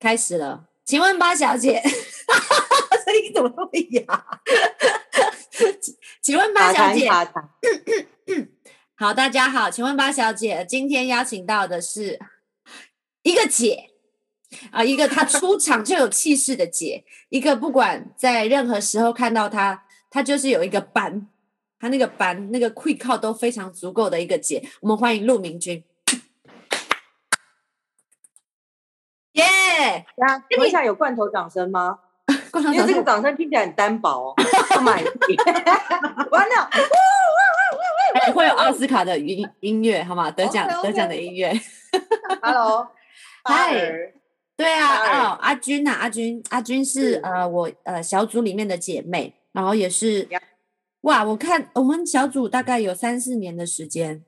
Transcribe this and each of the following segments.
开始了，请问八小姐，声音怎么那么哑？请问八小姐，好，大家好，请问八小姐，今天邀请到的是一个姐啊，一个她出场就有气势的姐，一个不管在任何时候看到她，她就是有一个班，她那个班那个 quick 靠都非常足够的一个姐，我们欢迎陆明君。耶！呀，等一下有罐头掌声吗？因为这个掌声听起来很单薄，买完了，哎，会有奥斯卡的音音乐好吗？得奖得奖的音乐。Hello，嗨，对啊，哦，阿军呐，阿军，阿军是呃我呃小组里面的姐妹，然后也是哇，我看我们小组大概有三四年的时间，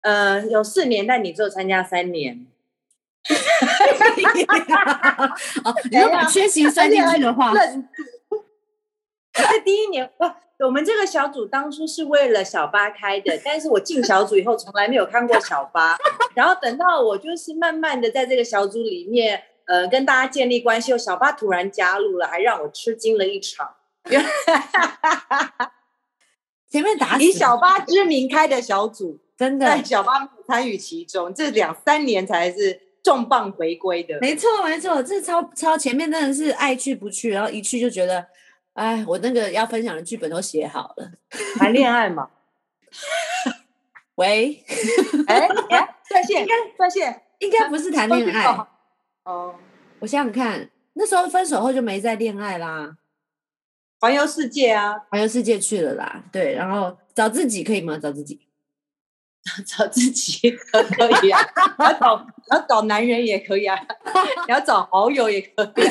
呃，有四年，但你只有参加三年。哦，你要把缺席算进去的话，在第一年，我们这个小组当初是为了小八开的，但是我进小组以后从来没有看过小八，然后等到我就是慢慢的在这个小组里面，呃，跟大家建立关系后，小八突然加入了，还让我吃惊了一场。前面打以小八之名开的小组，真的，但小八参与其中，这两三年才是。重磅回归的，没错没错，这超超前面真的是爱去不去，然后一去就觉得，哎，我那个要分享的剧本都写好了，谈恋爱嘛？喂，哎哎，在线应该在线，应该不是谈恋爱哦。我想想看，那时候分手后就没再恋爱啦，环游世界啊，环游世界去了啦，对，然后找自己可以吗？找自己。找自己可可以啊，要找要找男人也可以啊，要找好友也可以。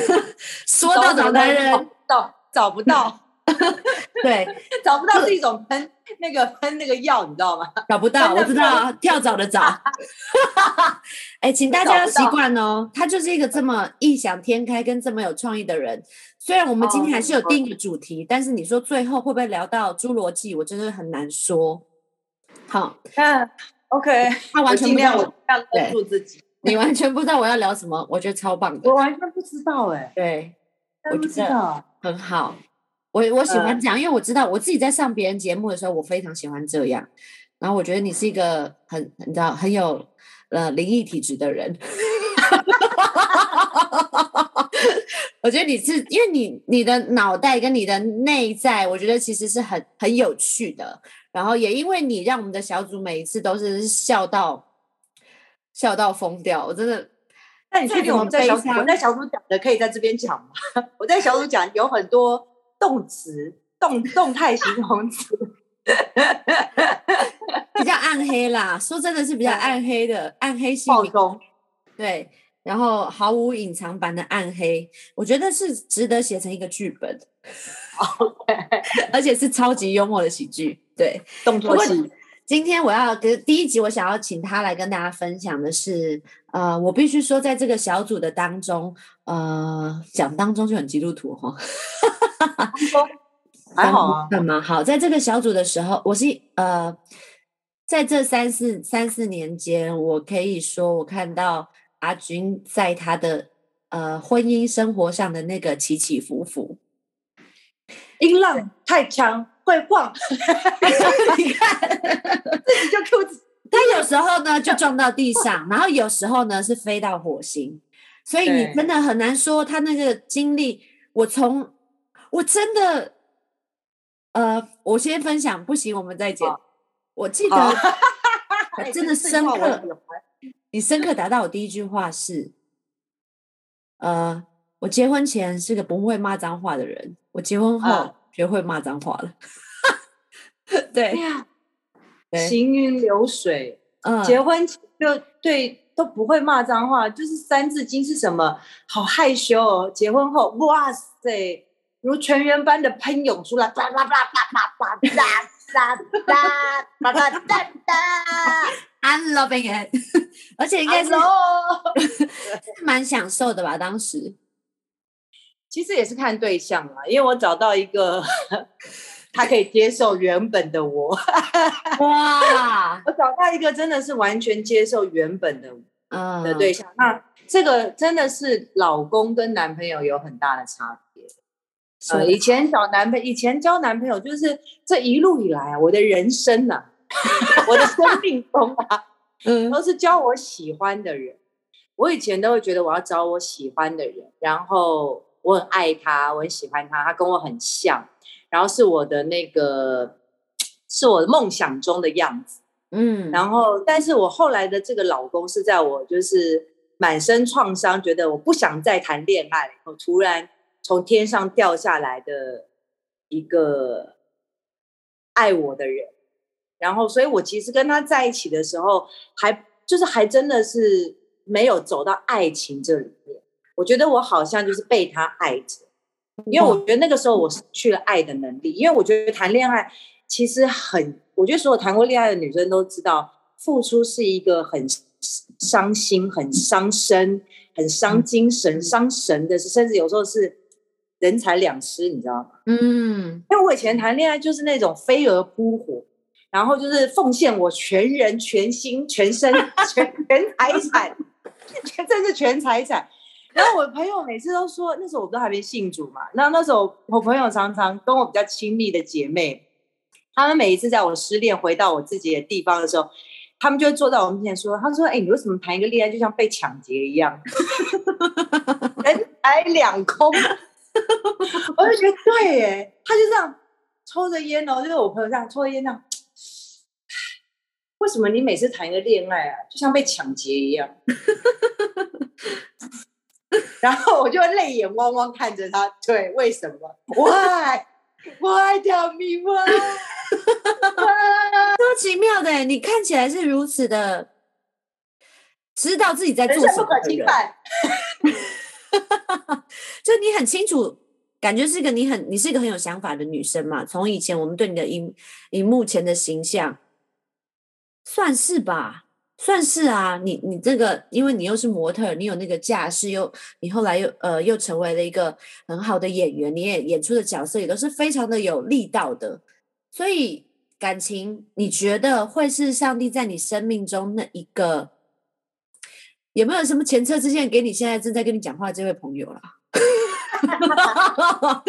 说到找男人，找找不到，对，找不到是一种喷那个喷那个药，你知道吗？找不到，我知道，跳蚤的蚤。哎，请大家要习惯哦，他就是一个这么异想天开跟这么有创意的人。虽然我们今天还是有定一个主题，但是你说最后会不会聊到侏罗纪，我真的很难说。好，那 OK，他完全不知道我要关注自己，你完全不知道我要聊什么，我觉得超棒的。我完全不知道哎，对，我不知道，很好。我我喜欢这样，因为我知道我自己在上别人节目的时候，我非常喜欢这样。然后我觉得你是一个很你知道很有呃灵异体质的人。我觉得你是因为你你的脑袋跟你的内在，我觉得其实是很很有趣的。然后也因为你让我们的小组每一次都是笑到笑到疯掉，我真的。那你确定我们在小组我在小组讲的可以在这边讲吗？我在小组讲有很多动词动动态形容词，比较暗黑啦。说真的是比较暗黑的暗黑系。暴中对，然后毫无隐藏版的暗黑，我觉得是值得写成一个剧本。OK，而且是超级幽默的喜剧。对，动作戏。今天我要跟第一集，我想要请他来跟大家分享的是，呃，我必须说，在这个小组的当中，呃，讲当中就很基督徒哈，还好啊，干嘛？好，在这个小组的时候，我是呃，在这三四三四年间，我可以说，我看到阿军在他的呃婚姻生活上的那个起起伏伏，音浪太强。会晃，你 看自己就裤子。他有时候呢就撞到地上，然后有时候呢是飞到火星，所以你真的很难说他那个经历。我从我真的，呃，我先分享，不行，我们再讲。我记得真的深刻，你深刻达到我第一句话是，呃，我结婚前是个不会骂脏话的人，我结婚后学会骂脏话了。对呀，行云流水。嗯，结婚就对都不会骂脏话，就是《三字经》是什么？好害羞哦。结婚后，哇塞，如泉源般的喷涌出来，哒哒哒哒哒哒哒哒哒哒哒哒哒哒。I'm loving it，而且应该是 是蛮享受的吧？当时。其实也是看对象啦，因为我找到一个 他可以接受原本的我。哇！我找到一个真的是完全接受原本的嗯的对象。那这个真的是老公跟男朋友有很大的差别。呃，以前找男朋友，以前交男朋友，就是这一路以来啊，我的人生呐，我的生命中啊，嗯，都是交我喜欢的人。我以前都会觉得我要找我喜欢的人，然后我很爱他，我很喜欢他，他跟我很像，然后是我的那个，是我的梦想中的样子。嗯，然后，但是我后来的这个老公是在我就是满身创伤，觉得我不想再谈恋爱，我突然从天上掉下来的一个爱我的人，然后，所以我其实跟他在一起的时候，还就是还真的是没有走到爱情这里面。我觉得我好像就是被他爱着，因为我觉得那个时候我失去了爱的能力，因为我觉得谈恋爱。其实很，我觉得所有谈过恋爱的女生都知道，付出是一个很伤心、很伤身、很伤精神、伤神的事，甚至有时候是人财两失，你知道吗？嗯，因为我以前谈恋爱就是那种飞蛾扑火，然后就是奉献我全人、全心、全身、全 全财产，全这是全财产。然后我朋友每次都说，那时候我都还没信主嘛，那那时候我朋友常常跟我比较亲密的姐妹。他们每一次在我失恋回到我自己的地方的时候，他们就会坐在我面前说：“他说，哎，你为什么谈一个恋爱就像被抢劫一样，人财两空？”我就觉得对，耶，他就这样抽着烟哦，就是我朋友这样抽着烟，这样。为什么你每次谈一个恋爱啊，就像被抢劫一样？然后我就泪眼汪汪看着他，对，为什么？Why？Why tell me why？多奇妙的，你看起来是如此的知道自己在做什么的人。就你很清楚，感觉是一个你很你是一个很有想法的女生嘛。从以前我们对你的荧荧幕前的形象，算是吧。算是啊，你你这个，因为你又是模特，你有那个架势，又你后来又呃又成为了一个很好的演员，你也演出的角色也都是非常的有力道的。所以感情，你觉得会是上帝在你生命中那一个？有没有什么前车之鉴给你现在正在跟你讲话这位朋友啦？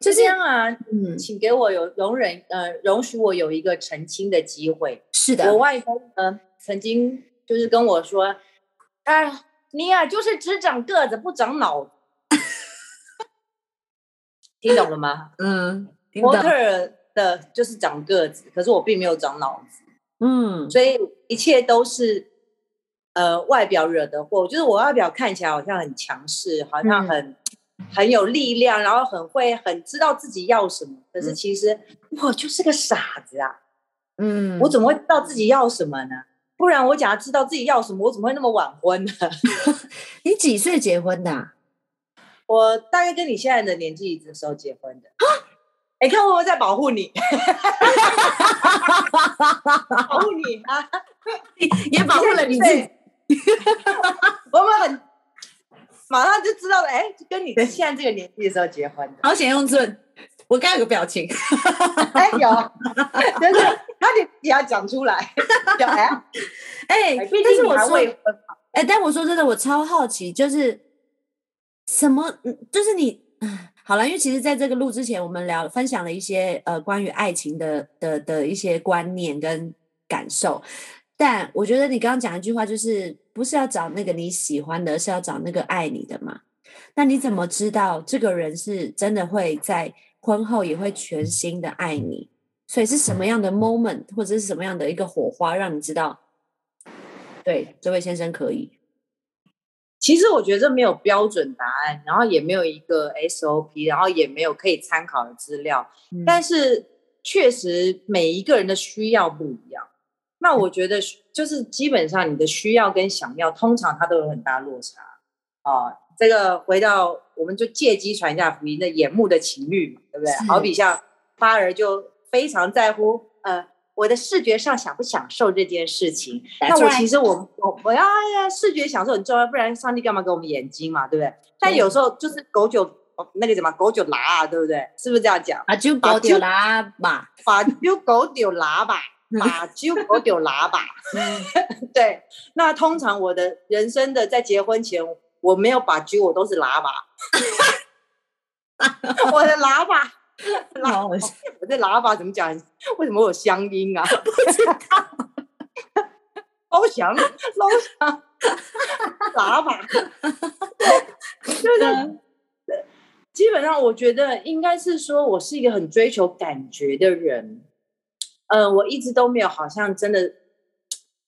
就这样啊，嗯，请给我有容忍呃容许我有一个澄清的机会。是的，我外公嗯。曾经就是跟我说：“哎，你呀，就是只长个子不长脑子。”听懂了吗？嗯，模特的就是长个子，可是我并没有长脑子。嗯，所以一切都是呃外表惹的祸。就是我外表看起来好像很强势，好像很很有力量，然后很会很知道自己要什么。可是其实我就是个傻子啊！嗯，我怎么会知道自己要什么呢？不然我假如知道自己要什么，我怎么会那么晚婚呢？你几岁结婚的？我大概跟你现在的年纪的时候结婚的。哎，看我在保护你，保护你啊！也保护了你自己。我们很马上就知道了，哎，跟你的现在这个年纪的时候结婚的。好险用顺，我刚有个表情。哎，有，真的。他得也要讲出来，哎，哎，但是我说，哎，但我说真的，我超好奇，就是什么，就是你，好了，因为其实在这个录之前，我们聊分享了一些呃关于爱情的的的一些观念跟感受，但我觉得你刚刚讲一句话，就是不是要找那个你喜欢的，是要找那个爱你的嘛？那你怎么知道这个人是真的会在婚后也会全心的爱你？所以是什么样的 moment，或者是什么样的一个火花，让你知道，对这位先生可以？其实我觉得没有标准答案，然后也没有一个 SOP，然后也没有可以参考的资料。但是确实每一个人的需要不一样。那我觉得就是基本上你的需要跟想要，通常它都有很大落差。啊，这个回到我们就借机传一下福音的眼目的情欲嘛，对不对？好比像发儿就。非常在乎呃，我的视觉上享不享受这件事情。那我其实我我我要视觉享受很重要，不然上帝干嘛给我们眼睛嘛，对不对？但有时候就是狗酒那个什么狗酒拉啊，对不对？是不是这样讲？啊，就狗酒拿吧，把就狗丢拉吧。把酒狗丢拉吧。对，那通常我的人生的在结婚前，我没有把狙，我都是喇叭。我的喇叭，喇我的喇叭怎么讲？为什么有乡音啊？不知道。老乡，老乡，喇叭。就是。基本上，我觉得应该是说，我是一个很追求感觉的人。呃，我一直都没有，好像真的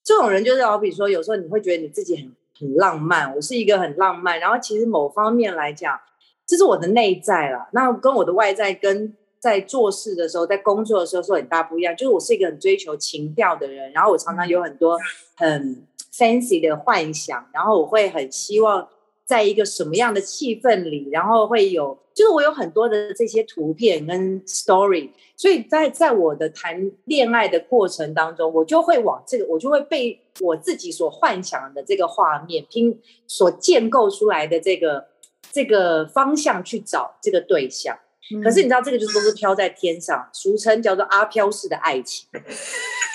这种人，就是好比说，有时候你会觉得你自己很很浪漫。我是一个很浪漫，然后其实某方面来讲，这是我的内在了。那跟我的外在，跟在做事的时候，在工作的时候是很大不一样。就是我是一个很追求情调的人，然后我常常有很多很 fancy 的幻想，然后我会很希望。在一个什么样的气氛里，然后会有，就是我有很多的这些图片跟 story，所以在在我的谈恋爱的过程当中，我就会往这个，我就会被我自己所幻想的这个画面拼所建构出来的这个这个方向去找这个对象。可是你知道，这个就是都是飘在天上，俗称叫做阿飘式的爱情。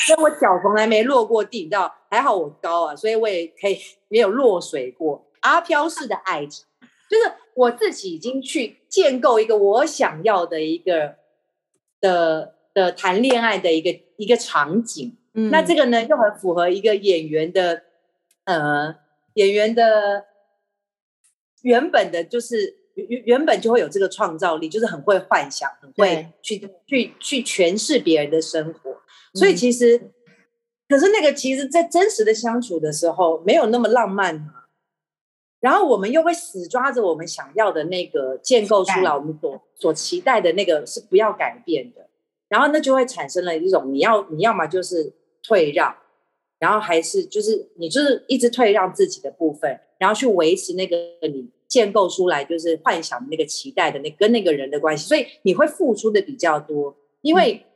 所以我脚从来没落过地，你知道，还好我高啊，所以我也可以 没有落水过。阿飘式的爱情，就是我自己已经去建构一个我想要的一个的的谈恋爱的一个一个场景。嗯，那这个呢又很符合一个演员的呃演员的原本的，就是原原本就会有这个创造力，就是很会幻想，很会去去去诠释别人的生活。所以其实，可是那个其实，在真实的相处的时候，没有那么浪漫。然后我们又会死抓着我们想要的那个建构出来，我们所所期待的那个是不要改变的。然后那就会产生了一种你要你要么就是退让，然后还是就是你就是一直退让自己的部分，然后去维持那个你建构出来就是幻想那个期待的那跟那个人的关系。所以你会付出的比较多，因为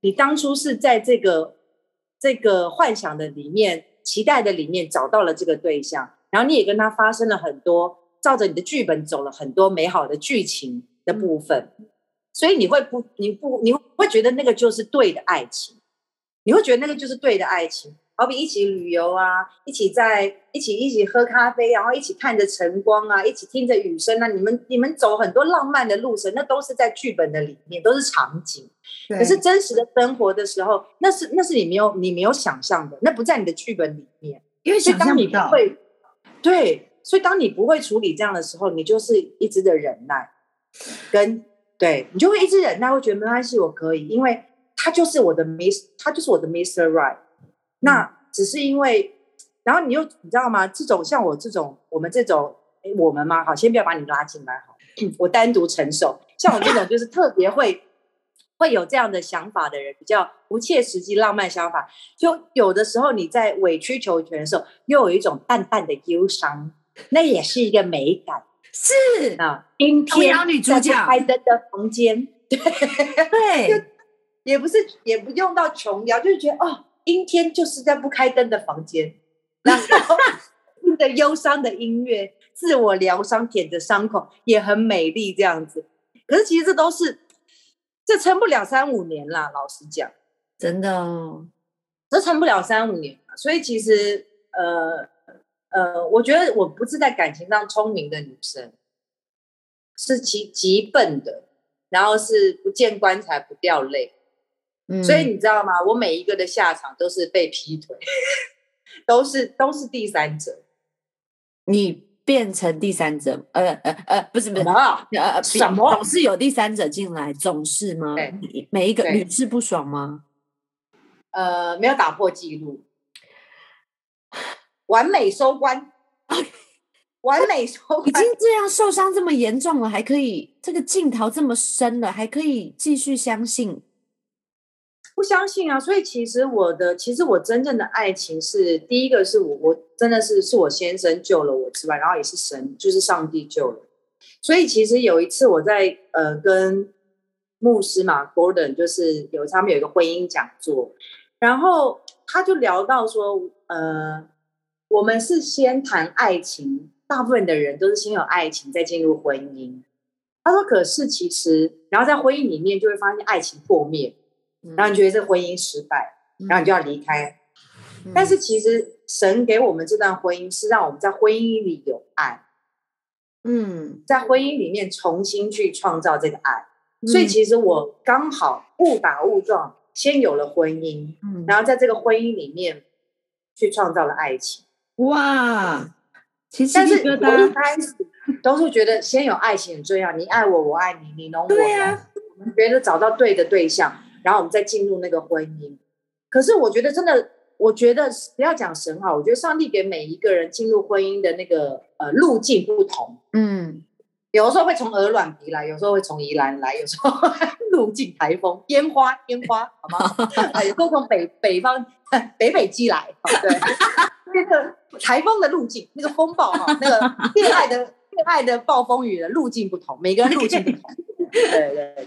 你当初是在这个这个幻想的里面、期待的里面找到了这个对象。然后你也跟他发生了很多，照着你的剧本走了很多美好的剧情的部分，所以你会不，你不，你会觉得那个就是对的爱情，你会觉得那个就是对的爱情，好比一起旅游啊，一起在一起一起喝咖啡，然后一起看着晨光啊，一起听着雨声啊，你们你们走很多浪漫的路程，那都是在剧本的里面，都是场景。可是真实的生活的时候，那是那是你没有你没有想象的，那不在你的剧本里面，因为想象不到。对，所以当你不会处理这样的时候，你就是一直的忍耐，跟对你就会一直忍耐，会觉得没关系，我可以，因为他就是我的 Miss，他就是我的 Mister Right。那只是因为，然后你又你知道吗？这种像我这种，我们这种，哎，我们嘛？好，先不要把你拉进来，好，我单独承受。像我这种，就是特别会。会有这样的想法的人，比较不切实际、浪漫想法，就有的时候你在委曲求全的时候，又有一种淡淡的忧伤，那也是一个美感。是啊，阴天在不开灯的房间，对对，也不是也不用到琼瑶，就是觉得哦，阴天就是在不开灯的房间，然后听 着忧伤的音乐，自我疗伤，舔着伤口，也很美丽这样子。可是其实这都是。这撑不了三五年啦，老实讲，真的，哦，这撑不了三五年。所以其实，呃呃，我觉得我不是在感情上聪明的女生，是极极笨的，然后是不见棺材不掉泪。嗯，所以你知道吗？我每一个的下场都是被劈腿，都是都是第三者。你。变成第三者，呃呃呃，不是不是，呃什么总是有第三者进来，总是吗？每一个屡试不爽吗？呃，没有打破记录，完美收官，完美收，已经这样受伤这么严重了，还可以这个镜头这么深了，还可以继续相信。不相信啊！所以其实我的，其实我真正的爱情是第一个是我，我真的是是我先生救了我之外，然后也是神，就是上帝救了。所以其实有一次我在呃跟牧师嘛，Gordon，就是有他们有一个婚姻讲座，然后他就聊到说，呃，我们是先谈爱情，大部分的人都是先有爱情再进入婚姻。他说，可是其实，然后在婚姻里面就会发现爱情破灭。然后你觉得这婚姻失败，然后你就要离开。但是其实神给我们这段婚姻是让我们在婚姻里有爱，嗯，在婚姻里面重新去创造这个爱。所以其实我刚好误打误撞，先有了婚姻，嗯，然后在这个婚姻里面去创造了爱情。哇，其实但是我一开始都是觉得先有爱情很重要，你爱我，我爱你，你懂我。对呀，我们觉得找到对的对象，然后我们再进入那个婚姻。可是我觉得真的。我觉得不要讲神哈，我觉得上帝给每一个人进入婚姻的那个呃路径不同，嗯，有的时候会从鹅卵鼻来，有时候会从宜兰来，有时候 路径台风烟花烟花，好吗？有时候从北北方北北基来，对，那个台风的路径，那个风暴哈，那个恋爱的恋爱的暴风雨的路径不同，每个人路径不同，对对对，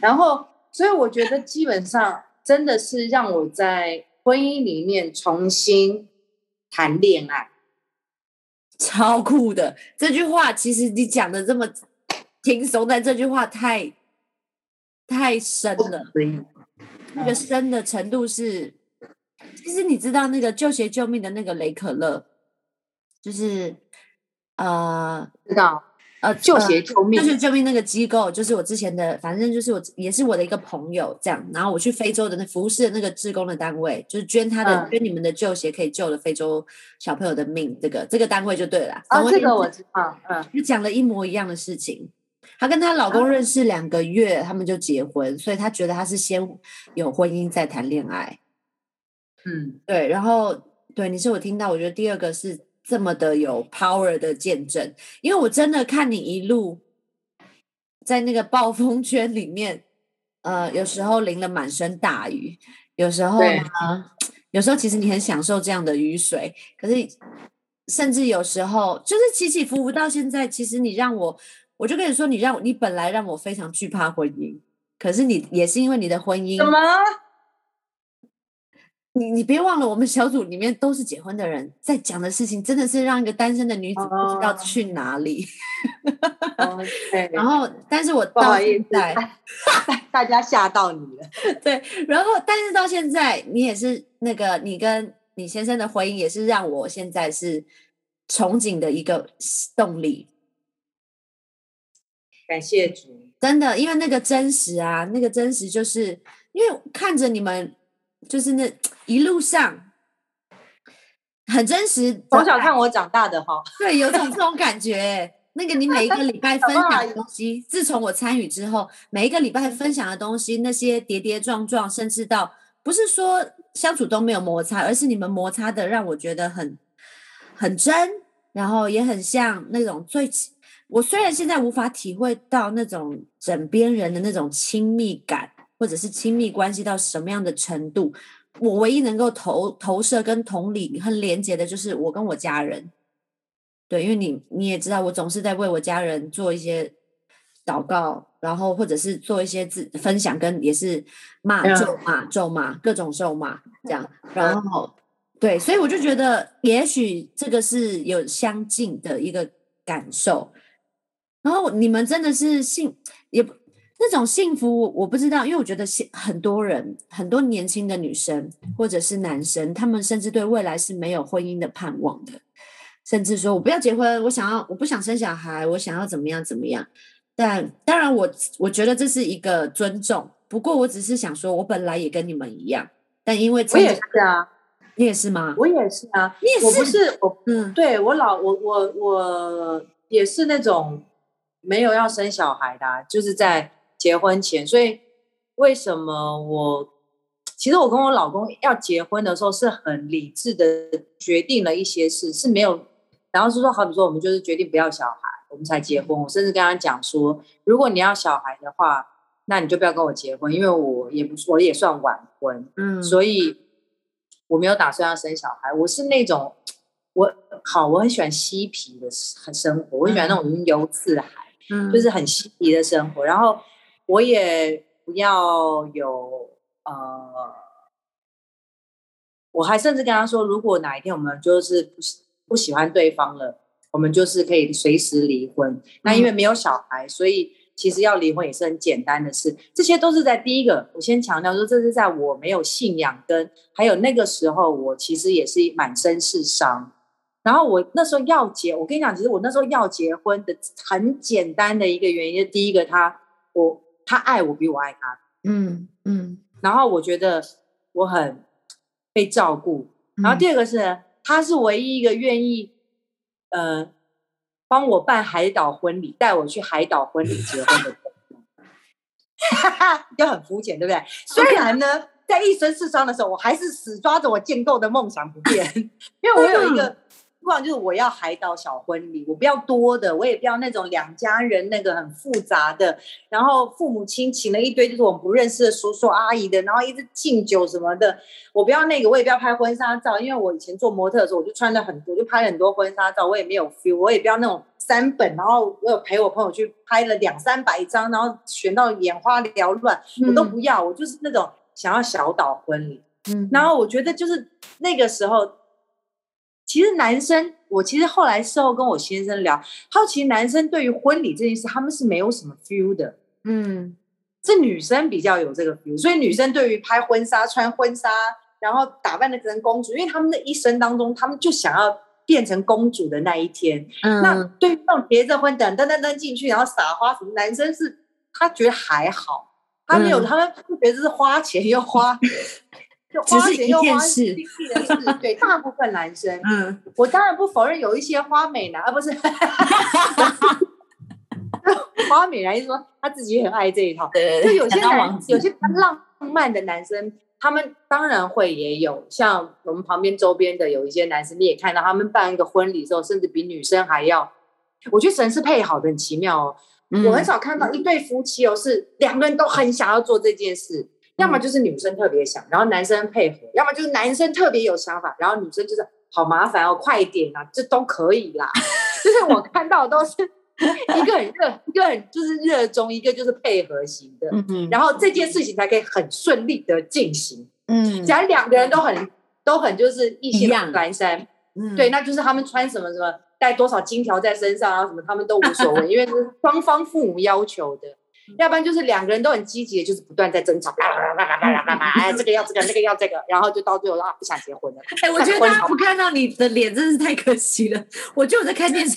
然后所以我觉得基本上真的是让我在。婚姻里面重新谈恋爱，超酷的这句话，其实你讲的这么轻松，但这句话太太深了。那个深的程度是，其实你知道那个救鞋救命的那个雷可乐，就是呃，知道。呃，救鞋救命，救鞋救命那个机构，就是我之前的，反正就是我也是我的一个朋友这样。然后我去非洲的那服饰的那个志工的单位，就是捐他的捐你们的旧鞋，可以救了非洲小朋友的命。这个这个单位就对了。啊，这个我知道。嗯，就讲了一模一样的事情。她跟她老公认识两个月，他们就结婚，所以她觉得她是先有婚姻再谈恋爱。嗯，对。然后对你是我听到，我觉得第二个是。这么的有 power 的见证，因为我真的看你一路在那个暴风圈里面，呃，有时候淋了满身大雨，有时候呢，有时候其实你很享受这样的雨水，可是甚至有时候就是起起伏伏到现在，其实你让我，我就跟你说，你让你本来让我非常惧怕婚姻，可是你也是因为你的婚姻什么？你你别忘了，我们小组里面都是结婚的人，在讲的事情真的是让一个单身的女子不知道去哪里。然后，但是我到现在，大家吓到你了。对，然后，但是到现在，你也是那个，你跟你先生的婚姻也是让我现在是憧憬的一个动力。感谢主，真的，因为那个真实啊，那个真实就是因为看着你们。就是那一路上很真实，从小看我长大的哈，对，有种这种感觉。那个你每一个礼拜分享的东西，自从我参与之后，每一个礼拜分享的东西，那些跌跌撞撞，甚至到不是说相处都没有摩擦，而是你们摩擦的让我觉得很很真，然后也很像那种最。我虽然现在无法体会到那种枕边人的那种亲密感。或者是亲密关系到什么样的程度，我唯一能够投投射跟同理和连接的，就是我跟我家人。对，因为你你也知道，我总是在为我家人做一些祷告，然后或者是做一些自分享，跟也是骂咒骂咒骂各种咒骂这样。然后对，所以我就觉得，也许这个是有相近的一个感受。然后你们真的是信也不。那种幸福我不知道，因为我觉得现很多人，很多年轻的女生或者是男生，他们甚至对未来是没有婚姻的盼望的，甚至说我不要结婚，我想要我不想生小孩，我想要怎么样怎么样。但当然，我我觉得这是一个尊重。不过我只是想说，我本来也跟你们一样，但因为我也是啊，你也是吗？我也是啊，你也是？我不是我，嗯，对我老我我我也是那种没有要生小孩的，就是在。结婚前，所以为什么我其实我跟我老公要结婚的时候是很理智的决定了一些事，是没有，然后是说，好比说我们就是决定不要小孩，我们才结婚。我甚至跟他讲说，如果你要小孩的话，那你就不要跟我结婚，因为我也不我也算晚婚，嗯，所以我没有打算要生小孩。我是那种我好，我很喜欢嬉皮的很生活，我很喜欢那种云游四海，嗯，就是很嬉皮的生活，然后。我也不要有呃，我还甚至跟他说，如果哪一天我们就是不不喜欢对方了，我们就是可以随时离婚。那因为没有小孩，所以其实要离婚也是很简单的事。这些都是在第一个，我先强调说，这是在我没有信仰跟还有那个时候，我其实也是满身是伤。然后我那时候要结，我跟你讲，其实我那时候要结婚的很简单的一个原因，第一个他我他爱我比我爱他，嗯嗯，然后我觉得我很被照顾，然后第二个是他是唯一一个愿意呃帮我办海岛婚礼，带我去海岛婚礼结婚的，哈哈，就很肤浅，对不对？虽然呢，在一生四伤的时候，我还是死抓着我建构的梦想不变，因为我有一个。不管就是我要海岛小婚礼，我不要多的，我也不要那种两家人那个很复杂的，然后父母亲请了一堆就是我们不认识的叔叔阿姨的，然后一直敬酒什么的，我不要那个，我也不要拍婚纱照，因为我以前做模特的时候我就穿的很多，就拍了很多婚纱照，我也没有 feel，我也不要那种三本，然后我有陪我朋友去拍了两三百张，然后选到眼花缭乱，我都不要，我就是那种想要小岛婚礼，嗯，然后我觉得就是那个时候。其实男生，我其实后来事后跟我先生聊，好奇男生对于婚礼这件事，他们是没有什么 feel 的，嗯，是女生比较有这个 feel，所以女生对于拍婚纱、穿婚纱，然后打扮的成公主，因为他们的一生当中，他们就想要变成公主的那一天。嗯，那对于那种结着婚等噔噔噔进去，然后撒花什么，男生是他觉得还好，他没有，他们不觉得是花钱又花。就花钱又花心力的事，对大部分男生，嗯，我当然不否认有一些花美男，啊不是花美男，就说他自己很爱这一套。对就有些男，有些浪漫的男生，他们当然会也有，像我们旁边周边的有一些男生，你也看到他们办一个婚礼的时候，甚至比女生还要，我觉得神是配好的很奇妙哦。我很少看到一对夫妻哦，是两个人都很想要做这件事。要么就是女生特别想，然后男生配合；要么就是男生特别有想法，然后女生就是好麻烦哦，快点啊，这都可以啦。就是我看到都是一个很热，一个很就是热衷，一个就是配合型的。然后这件事情才可以很顺利的进行。嗯。假如两个人都很都很就是一心阑珊，嗯，对，那就是他们穿什么什么，带多少金条在身上啊什么，他们都无所谓，因为是双方父母要求的。要不然就是两个人都很积极，就是不断在争吵，哎，这个要这个，那个要这个，然后就到最后啊，不想结婚了。哎，我觉得大家不看到你的脸真是太可惜了。我就在看电视。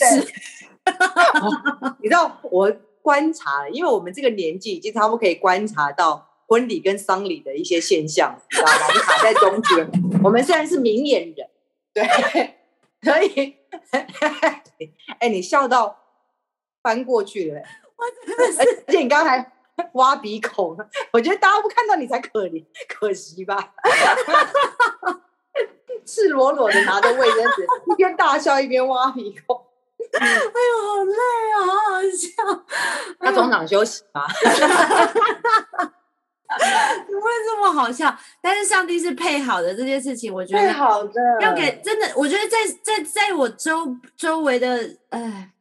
你知道我观察，因为我们这个年纪已经差不多可以观察到婚礼跟丧礼的一些现象，知道吗？你卡在中间。我们虽然是明眼人，对，可以。哎，你笑到翻过去了。而且你刚才挖鼻孔，我觉得大家不看到你才可怜，可惜吧？赤裸裸的拿着卫生纸，一边大笑一边挖鼻孔。哎呦，好累啊，好好笑。他中场休息吗？不会这么好笑。但是上帝是配好的这件事情，我觉得配好的要给真的，我觉得在在在我周周围的，哎。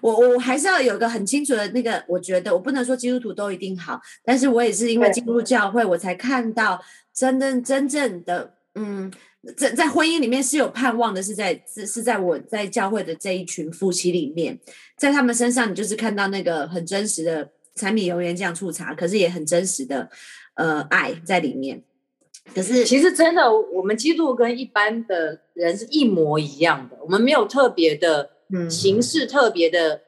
我我还是要有个很清楚的那个，我觉得我不能说基督徒都一定好，但是我也是因为进入教会，我才看到真正真正的，嗯，在在婚姻里面是有盼望的，是在是是在我在教会的这一群夫妻里面，在他们身上，你就是看到那个很真实的柴米油盐酱醋茶，可是也很真实的呃爱在里面。可是其实真的，我们基督跟一般的人是一模一样的，我们没有特别的。形式特别的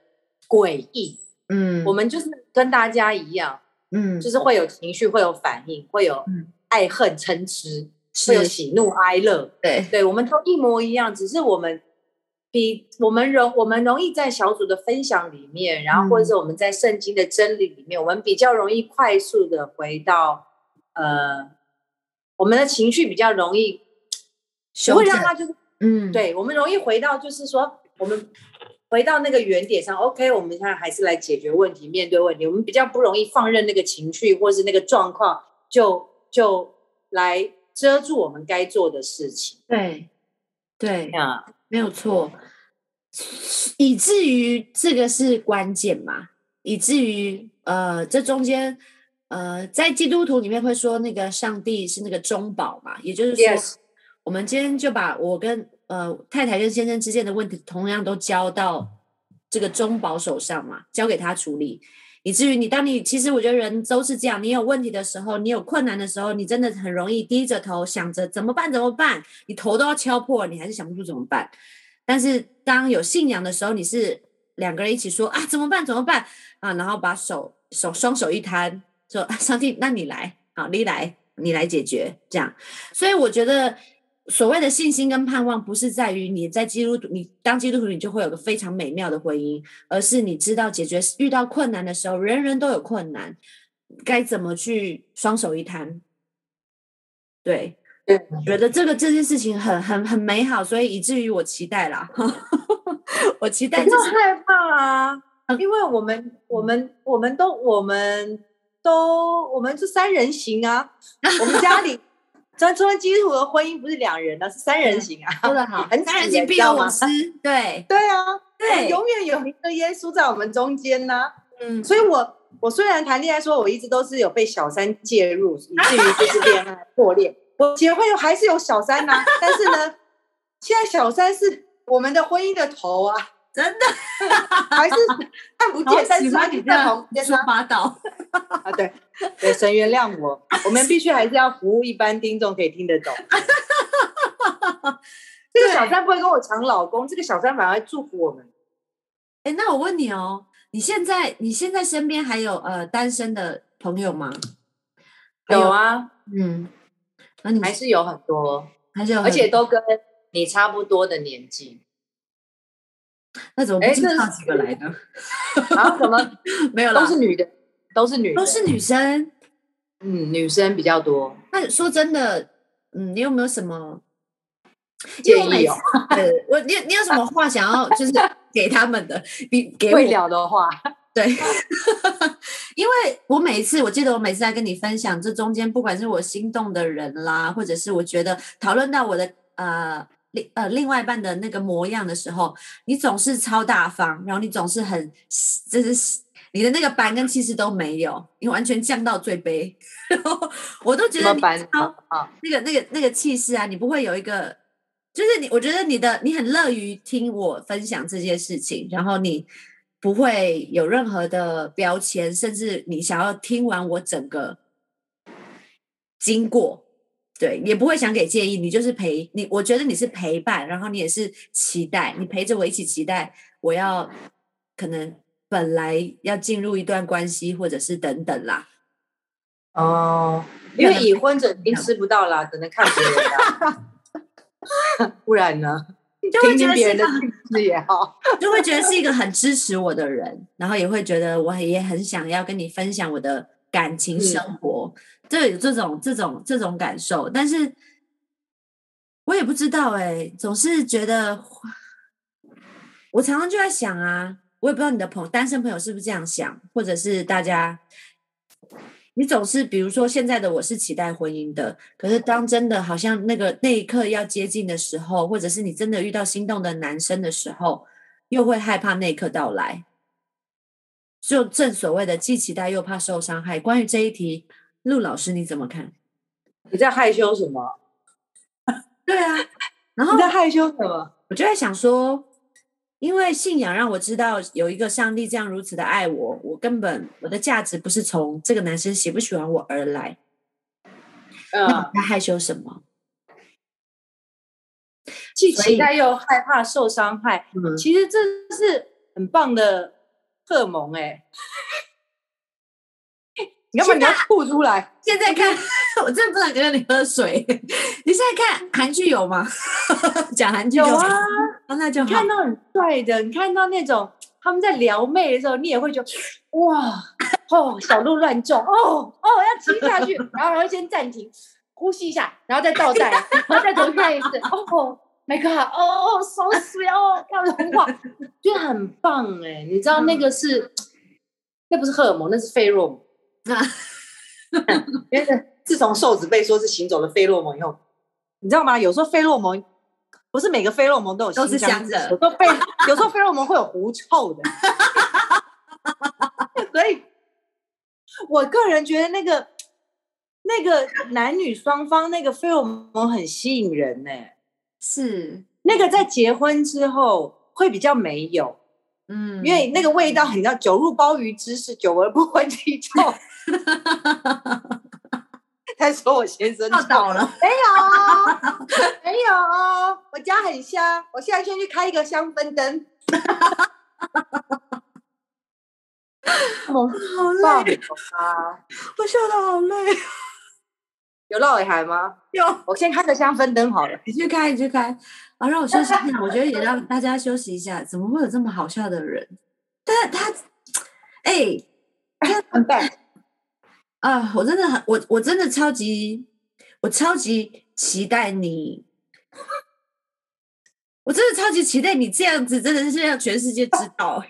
诡异，嗯，我们就是跟大家一样，嗯，就是会有情绪，会有反应，会有爱恨嗔痴，会有喜怒哀乐，对，对，我们都一模一样，只是我们比我们容我们容易在小组的分享里面，然后或者是我们在圣经的真理里面，我们比较容易快速的回到，呃，我们的情绪比较容易，不会让他就是，嗯，对，我们容易回到就是说。我们回到那个原点上，OK，我们现在还是来解决问题、面对问题。我们比较不容易放任那个情绪，或是那个状况，就就来遮住我们该做的事情。对，对啊，没有错。以至于这个是关键嘛？以至于呃，这中间呃，在基督徒里面会说那个上帝是那个中保嘛？也就是说，我们今天就把我跟。呃，太太跟先生之间的问题，同样都交到这个中保手上嘛，交给他处理。以至于你当你其实我觉得人都是这样，你有问题的时候，你有困难的时候，你真的很容易低着头想着怎么办怎么办，你头都要敲破，你还是想不出怎么办。但是当有信仰的时候，你是两个人一起说啊怎么办怎么办啊，然后把手手双手一摊，说上帝，那你来，好你来，你来解决这样。所以我觉得。所谓的信心跟盼望，不是在于你在基督徒，你当基督徒，你就会有个非常美妙的婚姻，而是你知道解决遇到困难的时候，人人都有困难，该怎么去双手一摊。对，觉得这个这件事情很很很美好，所以以至于我期待啦，我期待。就是害怕啊，因为我们我们我们都我们都我们是三人行啊，我们家里。咱中基督徒的婚姻不是两人的，是三人行啊，说的好，三人行必有我师，对 对啊，对，永远有一个耶稣在我们中间呢。嗯，所以我我虽然谈恋爱，说我一直都是有被小三介入，以至于就是恋爱破裂。我结婚还是有小三呐，但是呢，现在小三是我们的婚姻的头啊。真的 还是 看不见，但是你在旁边说八道 啊！对对，神原谅我，我们必须还是要服务一般听众可以听得懂。这个小三不会跟我抢老公，这个小三反而祝福我们。哎，那我问你哦，你现在你现在身边还有呃单身的朋友吗？有啊，嗯，那你还是有很多，还是有，而且都跟你差不多的年纪。那怎么不知道几个来的？啊？怎么没有了？都是女的，都是女，都是女生。嗯，女生比较多。那说真的，嗯，你有没有什么建议哦？我你你有什么话想要就是 给他们的？比给会聊的话，对，因为我每一次，我记得我每次在跟你分享这中间，不管是我心动的人啦，或者是我觉得讨论到我的呃。另呃，另外一半的那个模样的时候，你总是超大方，然后你总是很，就是你的那个班跟气势都没有，你完全降到最卑，我都觉得你超啊，那个那个那个气势啊，你不会有一个，就是你，我觉得你的你很乐于听我分享这件事情，然后你不会有任何的标签，甚至你想要听完我整个经过。对，也不会想给建议，你就是陪你。我觉得你是陪伴，然后你也是期待，你陪着我一起期待。我要可能本来要进入一段关系，或者是等等啦。哦，因为已婚者已经吃不到啦，只能看别人啦。不然呢？听听别人的也好，就会觉得是一个很支持我的人，然后也会觉得我也很想要跟你分享我的感情生活。就有这种这种这种感受，但是我也不知道哎，总是觉得我常常就在想啊，我也不知道你的朋单身朋友是不是这样想，或者是大家，你总是比如说现在的我是期待婚姻的，可是当真的好像那个那一刻要接近的时候，或者是你真的遇到心动的男生的时候，又会害怕那一刻到来，就正所谓的既期待又怕受伤害。关于这一题。陆老师，你怎么看？你在害羞什么？对啊，然后你在害羞什么？我就在想说，因为信仰让我知道有一个上帝这样如此的爱我，我根本我的价值不是从这个男生喜不喜欢我而来。嗯，在害羞什么？既期待又害怕受伤害。嗯，其实这是很棒的荷蒙哎。你要不你要吐出来？现在看，我真的不能跟你喝水。你现在看韩剧有吗？讲韩剧有啊，那就看到很帅的，你看到那种他们在撩妹的时候，你也会觉得哇哦，小鹿乱撞哦哦，要亲下去，然后然后先暂停，呼吸一下，然后再倒带，然后再重看一次。哦，My God，哦哦，so sweet，哦，看童话，就很棒哎。你知道那个是，那不是荷尔蒙，那是费洛蒙。那，因为自从瘦子被说是行走的费洛蒙以后，你知道吗？有时候费洛蒙不是每个费洛蒙都有都是香的，有时候费有时候费洛蒙会有狐臭的，所以我个人觉得那个那个男女双方那个费洛蒙很吸引人呢。是那个在结婚之后会比较没有，嗯，因为那个味道，你知道，酒入鲍鱼汁是久而不闻 其臭。他说我先生倒了，没有，没有，我家很香，我现在先去开一个香氛灯。好累啊！我笑得好累。有绕尾海吗？有。我先开个香氛灯好了。你去开，你去开。啊，让我休息一下。我觉得也让大家休息一下。怎么会有这么好笑的人？但他，哎，很棒啊！我真的很，我我真的超级，我超级期待你。我真的超级期待你这样子，真的是让全世界知道。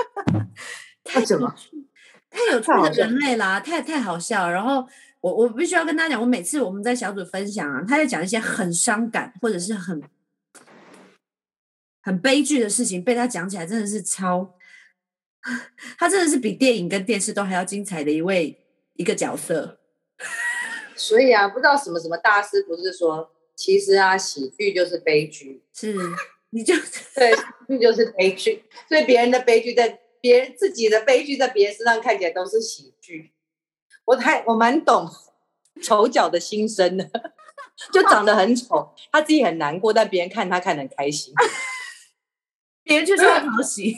太什么？太有趣的人类啦！太太好笑。然后我我必须要跟大家讲，我每次我们在小组分享啊，他在讲一些很伤感或者是很很悲剧的事情，被他讲起来真的是超，他真的是比电影跟电视都还要精彩的一位一个角色。所以啊，不知道什么什么大师不是说，其实啊，喜剧就是悲剧，是你就对，喜剧就是悲剧，所以别人的悲剧在。别人自己的悲剧在别人身上看起来都是喜剧，我太我蛮懂丑角的心声的，就长得很丑，他自己很难过，但别人看他看得很开心，别人就是很讨喜，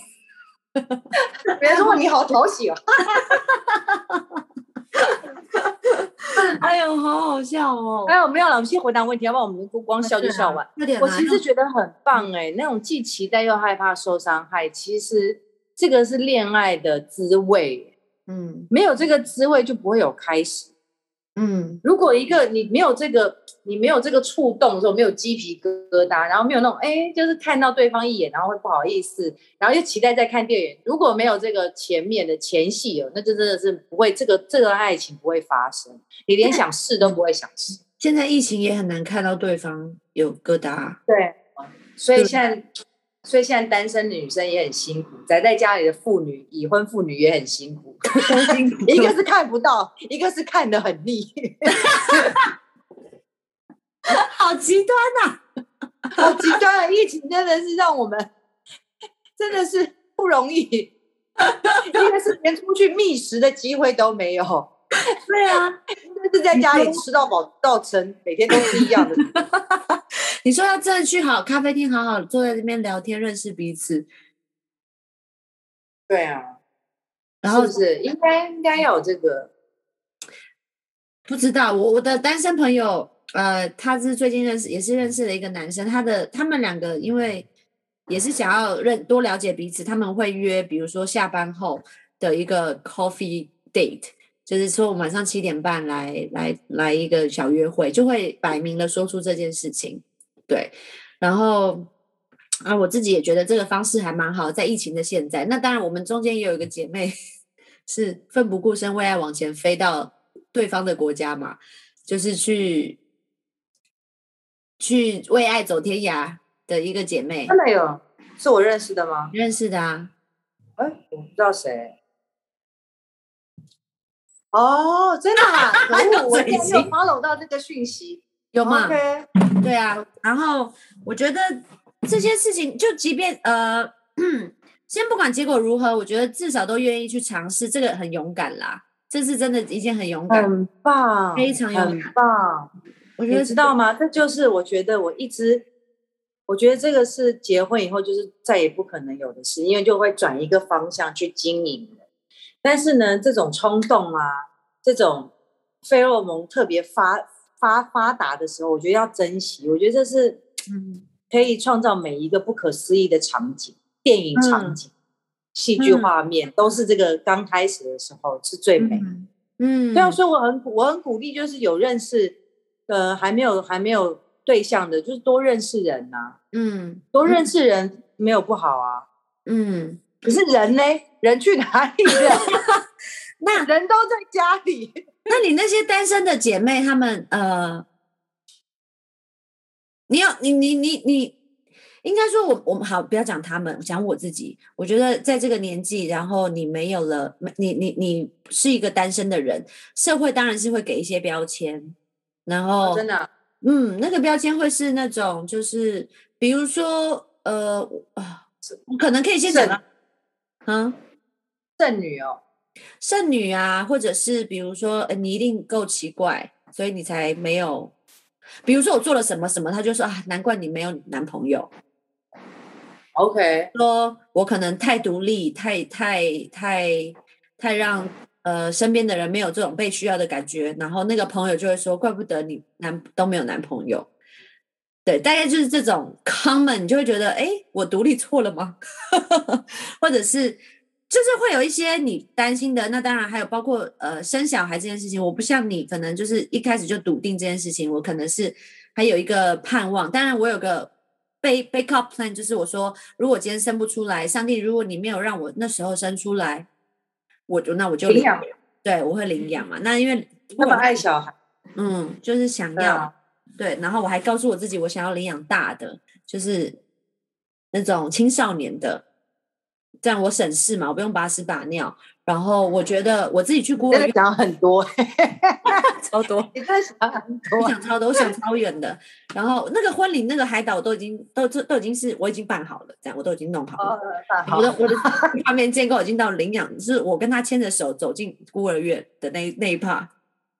别人说你好讨喜哦，哎呦，好好笑哦！哎呦，没有了，我们先回答问题，要不然我们不光笑就笑完。我其实觉得很棒哎，那种既期待又害怕受伤害，其实。这个是恋爱的滋味，嗯，没有这个滋味就不会有开始，嗯，如果一个你没有这个，你没有这个触动的时候，没有鸡皮疙瘩，然后没有那种哎，就是看到对方一眼，然后会不好意思，然后又期待再看电影，如果没有这个前面的前戏哦，那就真的是不会，这个这个爱情不会发生，你连想试都不会想试。现在疫情也很难看到对方有疙瘩，对，所以现在。所以现在单身的女生也很辛苦，宅在家里的妇女、已婚妇女也很辛苦，一个是看不到，一个是看得很腻，好极端呐，好极端啊！疫情真的是让我们真的是不容易，一个是连出去觅食的机会都没有，对啊，一个是在家里吃到饱到撑，每天都是一样的。你说要真的去好咖啡厅，好好坐在这边聊天，认识彼此。对啊，然后是应该应该要有这个。不知道我我的单身朋友，呃，他是最近认识，也是认识了一个男生。他的他们两个因为也是想要认多了解彼此，他们会约，比如说下班后的一个 coffee date，就是说晚上七点半来来来一个小约会，就会摆明了说出这件事情。对，然后啊，我自己也觉得这个方式还蛮好，在疫情的现在。那当然，我们中间也有一个姐妹是奋不顾身为爱往前飞到对方的国家嘛，就是去去为爱走天涯的一个姐妹。真的有？是我认识的吗？认识的啊。哎，我不知道谁。哦，真的啊！我今天有 follow 到这个讯息。有吗？对啊，然后我觉得这些事情，就即便呃，先不管结果如何，我觉得至少都愿意去尝试，这个很勇敢啦。这是真的一件很勇敢，很棒，非常很棒。我觉得知道吗？这就是我觉得我一直，我觉得这个是结婚以后就是再也不可能有的事，因为就会转一个方向去经营但是呢，这种冲动啊，这种费洛蒙特别发。发发达的时候，我觉得要珍惜。我觉得这是，嗯，可以创造每一个不可思议的场景，电影场景、戏剧画面，都是这个刚开始的时候是最美。嗯，对啊，所以我很我很鼓励，就是有认识，呃，还没有还没有对象的，就是多认识人呐。嗯，多认识人没有不好啊。嗯，可是人呢？人去哪里了？那人都在家里。那你那些单身的姐妹，她们呃，你要你你你你，应该说，我我们好不要讲他们，讲我自己。我觉得在这个年纪，然后你没有了，你你你是一个单身的人，社会当然是会给一些标签，然后真的，嗯，那个标签会是那种，就是比如说呃啊，可能可以先讲，嗯，剩女哦，剩女啊，或者是比如说你一定够奇怪，所以你才没有。比如说我做了什么什么，他就说啊，难怪你没有男朋友。OK，说我可能太独立，太太太太让呃身边的人没有这种被需要的感觉，然后那个朋友就会说，怪不得你男都没有男朋友。对，大概就是这种 common，你就会觉得，哎，我独立错了吗？或者是就是会有一些你担心的。那当然还有包括呃生小孩这件事情，我不像你，可能就是一开始就笃定这件事情，我可能是还有一个盼望。当然我有个。备 backup plan 就是我说，如果今天生不出来，上帝，如果你没有让我那时候生出来，我就那我就领养，对我会领养嘛。那因为 那么爱小孩，嗯，就是想要对，然后我还告诉我自己，我想要领养大的，就是那种青少年的，这样我省事嘛，我不用把屎把尿。然后我觉得我自己去孤儿院想很多，超多，你在想很多，想超多，我想超远的。然后那个婚礼，那个海岛都已经都都都已经是我已经办好了，这样我都已经弄好了。我的我的画面建构已经到领养，是我跟他牵着手走进孤儿院的那那一 part。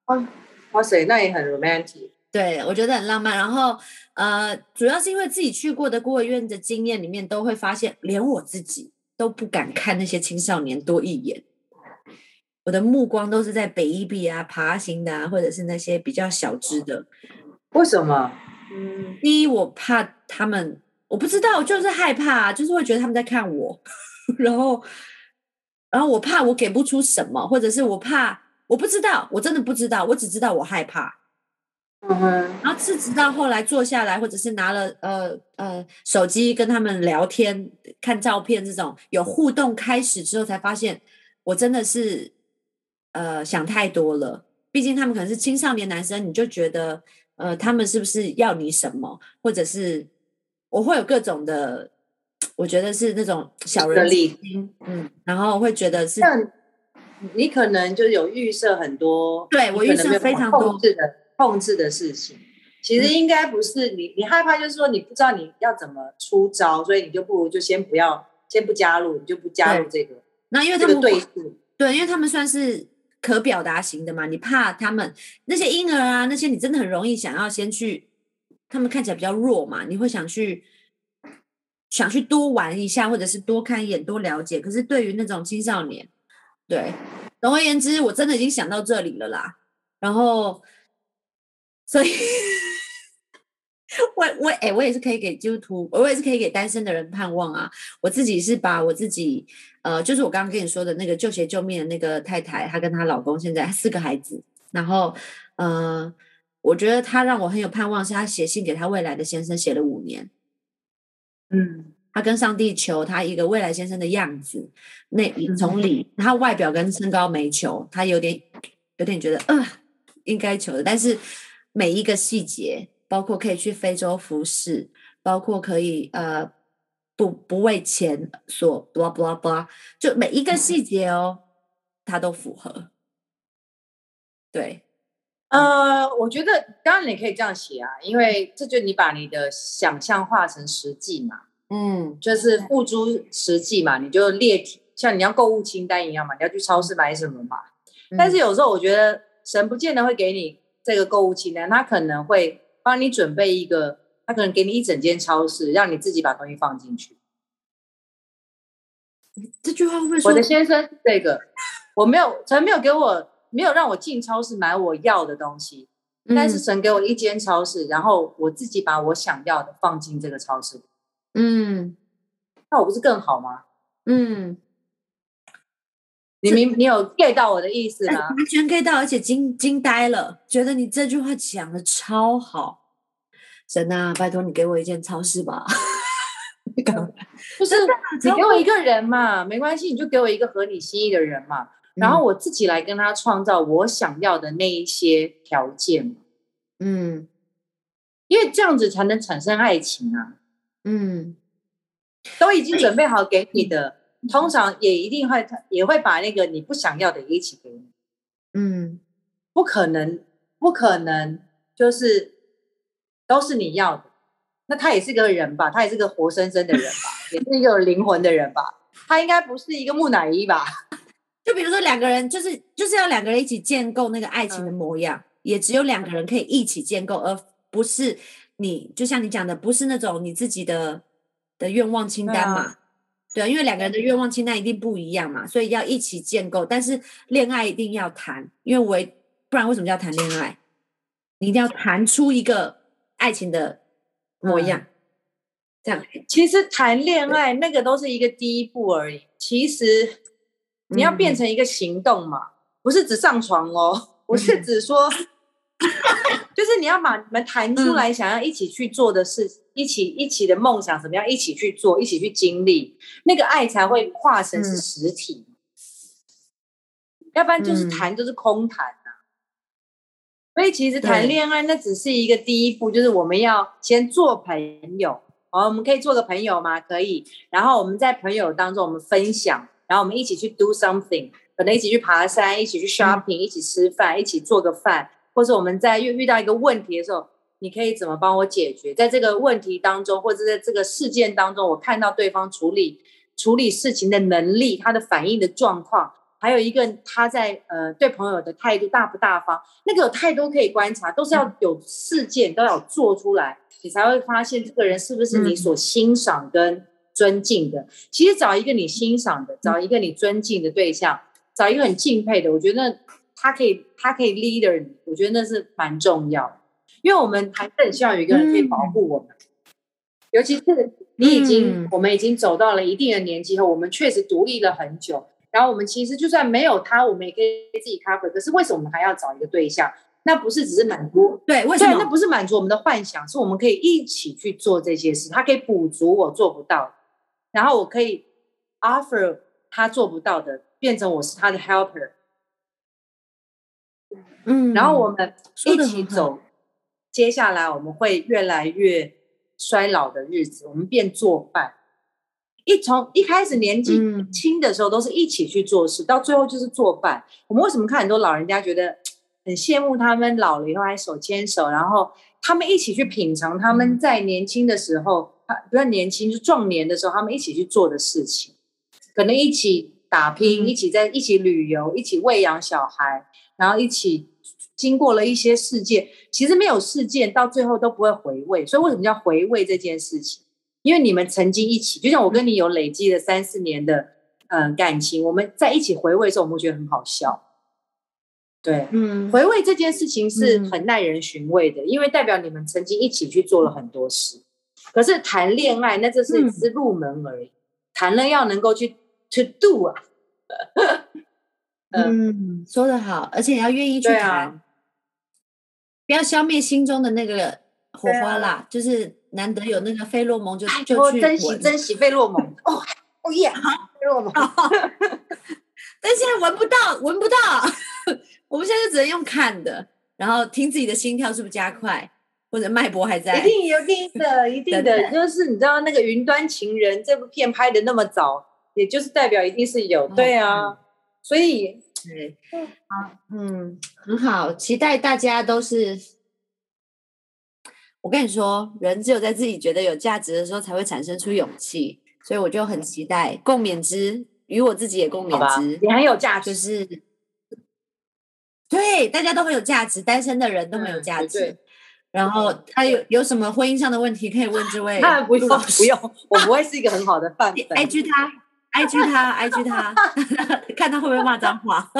哇哇塞，那也很 romantic。对，我觉得很浪漫。然后呃，主要是因为自己去过的孤儿院的经验里面，都会发现，连我自己都不敢看那些青少年多一眼。我的目光都是在 baby 啊、爬行的啊，或者是那些比较小只的。为什么？嗯，第一我怕他们，我不知道，就是害怕，就是会觉得他们在看我，然后，然后我怕我给不出什么，或者是我怕我不知道，我真的不知道，我只知道我害怕。嗯哼。然后是直到后来坐下来，或者是拿了呃呃手机跟他们聊天、看照片这种有互动开始之后，才发现我真的是。呃，想太多了。毕竟他们可能是青少年男生，你就觉得，呃，他们是不是要你什么？或者是我会有各种的，我觉得是那种小人心，嗯，然后会觉得是，你可能就有预设很多，对我预设非常多控制的控制的事情。其实应该不是你，你害怕就是说你不知道你要怎么出招，所以你就不如就先不要，先不加入，你就不加入这个。那因为他们对对，因为他们算是。可表达型的嘛？你怕他们那些婴儿啊，那些你真的很容易想要先去，他们看起来比较弱嘛，你会想去想去多玩一下，或者是多看一眼、多了解。可是对于那种青少年，对，总而言之，我真的已经想到这里了啦。然后，所以。我我哎，我也是可以给基督徒，我也是可以给单身的人盼望啊。我自己是把我自己，呃，就是我刚刚跟你说的那个救鞋救命的那个太太，她跟她老公现在四个孩子，然后，呃，我觉得她让我很有盼望，是她写信给她未来的先生，写了五年，嗯，她跟上帝求他一个未来先生的样子，那从里，他外表跟身高没求，他有点有点觉得，呃，应该求的，但是每一个细节。包括可以去非洲服侍，包括可以呃不不为钱所 blah blah blah，就每一个细节哦，它都符合。对，呃，我觉得当然你可以这样写啊，因为这就你把你的想象化成实际嘛，嗯，就是付诸实际嘛，你就列像你要购物清单一样嘛，你要去超市买什么嘛。但是有时候我觉得神不见得会给你这个购物清单，他可能会。帮你准备一个，他可能给你一整间超市，让你自己把东西放进去。这句话会不会说？我的先生，这个我没有，神没有给我，没有让我进超市买我要的东西，但是神给我一间超市，然后我自己把我想要的放进这个超市。嗯，那我不是更好吗？嗯，你明你有 get 到我的意思吗？完全 get 到，而且惊惊呆了，觉得你这句话讲的超好。神啊，拜托你给我一件超市吧！不是你给我一个人嘛，没关系，你就给我一个合你心意的人嘛，然后我自己来跟他创造我想要的那一些条件嗯，因为这样子才能产生爱情啊。嗯，都已经准备好给你的，通常也一定会也会把那个你不想要的也一起给你。嗯，不可能，不可能，就是。都是你要的，那他也是个人吧？他也是个活生生的人吧？也是一个有灵魂的人吧？他应该不是一个木乃伊吧？就比如说两个人，就是就是要两个人一起建构那个爱情的模样，也只有两个人可以一起建构，而不是你就像你讲的，不是那种你自己的的愿望清单嘛？对啊，因为两个人的愿望清单一定不一样嘛，所以要一起建构。但是恋爱一定要谈，因为我不然为什么叫谈恋爱？你一定要谈出一个爱情的模样。这样，其实谈恋爱那个都是一个第一步而已。其实你要变成一个行动嘛，不是只上床哦，我是只说，就是你要把你们谈出来，想要一起去做的事，一起一起的梦想，怎么样一起去做，一起去经历，那个爱才会化成是实体。要不然就是谈，就是空谈呐。所以其实谈恋爱那只是一个第一步，就是我们要先做朋友。哦，我们可以做个朋友吗？可以。然后我们在朋友当中，我们分享，然后我们一起去 do something，可能一起去爬山，一起去 shopping，一起吃饭，一起做个饭，或者我们在遇遇到一个问题的时候，你可以怎么帮我解决？在这个问题当中，或者在这个事件当中，我看到对方处理处理事情的能力，他的反应的状况，还有一个他在呃对朋友的态度大不大方，那个有太多可以观察，都是要有事件都要做出来。你才会发现这个人是不是你所欣赏跟尊敬的。其实找一个你欣赏的，找一个你尊敬的对象，找一个很敬佩的，我觉得他可以，他可以 leader 你。我觉得那是蛮重要，因为我们还是很需要有一个人可以保护我们。尤其是你已经，我们已经走到了一定的年纪后，我们确实独立了很久。然后我们其实就算没有他，我们也可以自己 cover。可是为什么我们还要找一个对象？那不是只是满足，对，为什么？那不是满足我们的幻想，是我们可以一起去做这些事。他可以补足我做不到，然后我可以 offer 他做不到的，变成我是他的 helper。嗯，然后我们一起走，接下来我们会越来越衰老的日子，我们变作伴。一从一开始年纪轻的时候，都是一起去做事，到最后就是作伴。我们为什么看很多老人家觉得？很羡慕他们老了以后还手牵手，然后他们一起去品尝他们在年轻的时候，他不是年轻，就壮年的时候，他们一起去做的事情，可能一起打拼，一起在一起旅游，一起喂养小孩，然后一起经过了一些事件。其实没有事件，到最后都不会回味。所以为什么叫回味这件事情？因为你们曾经一起，就像我跟你有累积了三四年的嗯感情，我们在一起回味的时候，我们会觉得很好笑。对，嗯，回味这件事情是很耐人寻味的，因为代表你们曾经一起去做了很多事。可是谈恋爱，那这是只是入门而已，谈了要能够去 to do 啊。嗯，说的好，而且你要愿意去谈，不要消灭心中的那个火花啦。就是难得有那个费洛蒙，就就去珍惜珍惜费洛蒙。哦哦耶，费洛蒙。但现在闻不到，闻不到。我们现在就只能用看的，然后听自己的心跳是不是加快，或者脉搏还在。一定有，一定的，一定的，就是你知道那个《云端情人》这部片拍的那么早，也就是代表一定是有。对啊，所以，对，好，嗯，很好，期待大家都是。我跟你说，人只有在自己觉得有价值的时候，才会产生出勇气。所以我就很期待共勉之，与我自己也共勉之。也很有价值，就是。对，大家都很有价值，单身的人都很有价值。然后他有有什么婚姻上的问题可以问这位？不用不用，我不会是一个很好的 范本。I G 他，I G 他，I G 他，看他会不会骂脏话。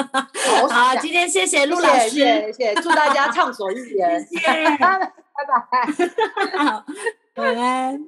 好，今天谢谢陆老师，谢谢，祝大家畅所欲言，谢谢，拜拜，晚安。